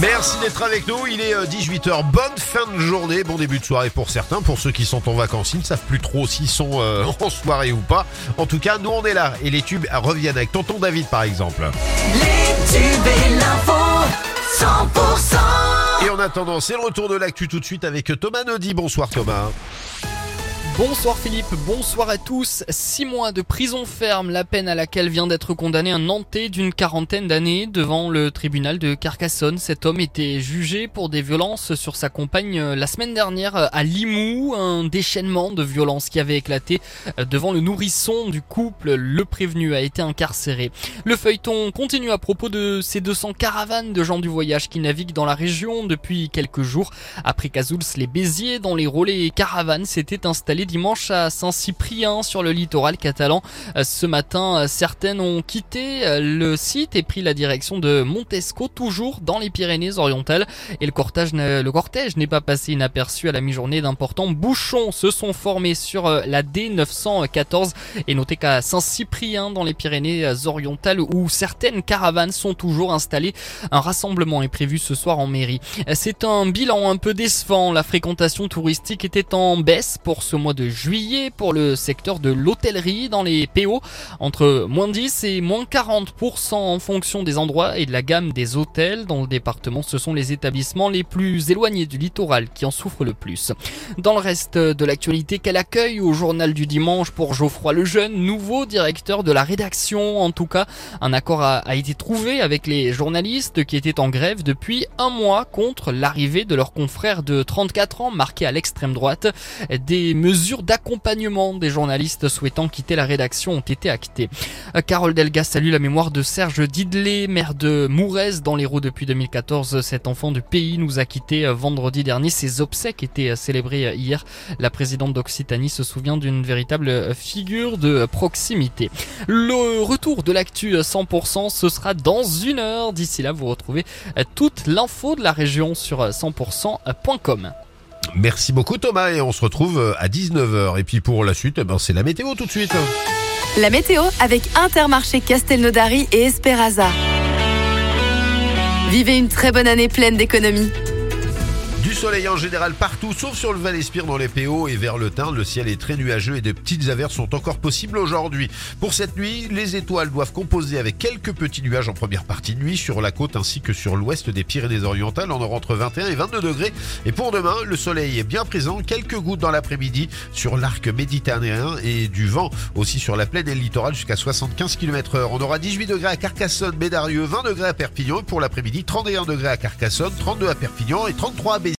Merci d'être avec nous. Il est 18h. Bonne fin de journée. Bon début de soirée pour certains. Pour ceux qui sont en vacances, ils ne savent plus trop s'ils sont euh, en soirée ou pas. En tout cas, nous on est là. Et les tubes reviennent avec Tonton David par exemple. Les tubes et l'info, 100%. Et en attendant, c'est le retour de l'actu tout de suite avec Thomas Naudy. Bonsoir Thomas. Bonsoir Philippe, bonsoir à tous. Six mois de prison ferme, la peine à laquelle vient d'être condamné un Nantais d'une quarantaine d'années devant le tribunal de Carcassonne. Cet homme était jugé pour des violences sur sa compagne euh, la semaine dernière euh, à Limoux, un déchaînement de violence qui avait éclaté euh, devant le nourrisson du couple. Le prévenu a été incarcéré. Le feuilleton continue à propos de ces 200 caravanes de gens du voyage qui naviguent dans la région depuis quelques jours. Après Cazouls, les Béziers, dont les relais caravanes s'étaient installés dimanche à Saint-Cyprien sur le littoral catalan. Euh, ce matin, euh, certaines ont quitté euh, le site et pris la direction de Montesco, toujours dans les Pyrénées-Orientales. Et le cortège, le cortège n'est pas passé inaperçu à la mi-journée. D'importants bouchons se sont formés sur la D914 et notez qu'à Saint-Cyprien dans les Pyrénées-Orientales où certaines caravanes sont toujours installées. Un rassemblement est prévu ce soir en mairie. C'est un bilan un peu décevant. La fréquentation touristique était en baisse pour ce mois de juillet pour le secteur de l'hôtellerie dans les PO entre moins 10 et moins 40% en fonction des endroits et de la gamme des hôtels dans le département. Ce sont les établissements les plus éloignés du littoral qui en souffrent le plus. Dans le reste de l'actualité, quel accueil au journal du dimanche pour Geoffroy Lejeune, nouveau directeur de la rédaction. En tout cas, un accord a, a été trouvé avec les journalistes qui étaient en grève depuis un mois contre l'arrivée de leur confrère de 34 ans marqué à l'extrême droite. Des mesures d'accompagnement des journalistes souhaitant quitter la rédaction ont été actées. Euh, Carole Delga salue la mémoire de Serge Didley, maire de Mourez dans l'Hérault depuis 2014. Cet enfant du pays nous a quittés euh, vendredi dernier. Ses obsèques étaient euh, célébrées hier. La présidente d'Occitanie se souvient d'une véritable figure de proximité. Le retour de l'actu 100%, ce sera dans une heure. D'ici là, vous retrouvez toute l'info de la région sur 100%.com. Merci beaucoup Thomas et on se retrouve euh, à 19h. Et puis pour la suite, eh ben, c'est la météo tout de suite. La météo avec Intermarché Castelnaudary et Esperaza. Vivez une très bonne année pleine d'économies. Du soleil en général partout, sauf sur le Val-Espire dans les PO et vers le Tarn. Le ciel est très nuageux et de petites averses sont encore possibles aujourd'hui. Pour cette nuit, les étoiles doivent composer avec quelques petits nuages en première partie de nuit sur la côte ainsi que sur l'ouest des Pyrénées-Orientales. On aura entre 21 et 22 degrés. Et pour demain, le soleil est bien présent. Quelques gouttes dans l'après-midi sur l'arc méditerranéen et du vent aussi sur la plaine et le littoral jusqu'à 75 km heure. On aura 18 degrés à Carcassonne, Bédarieux, 20 degrés à Perpignan et pour l'après-midi, 31 degrés à Carcassonne, 32 à Perpignan et 33 à Béziers.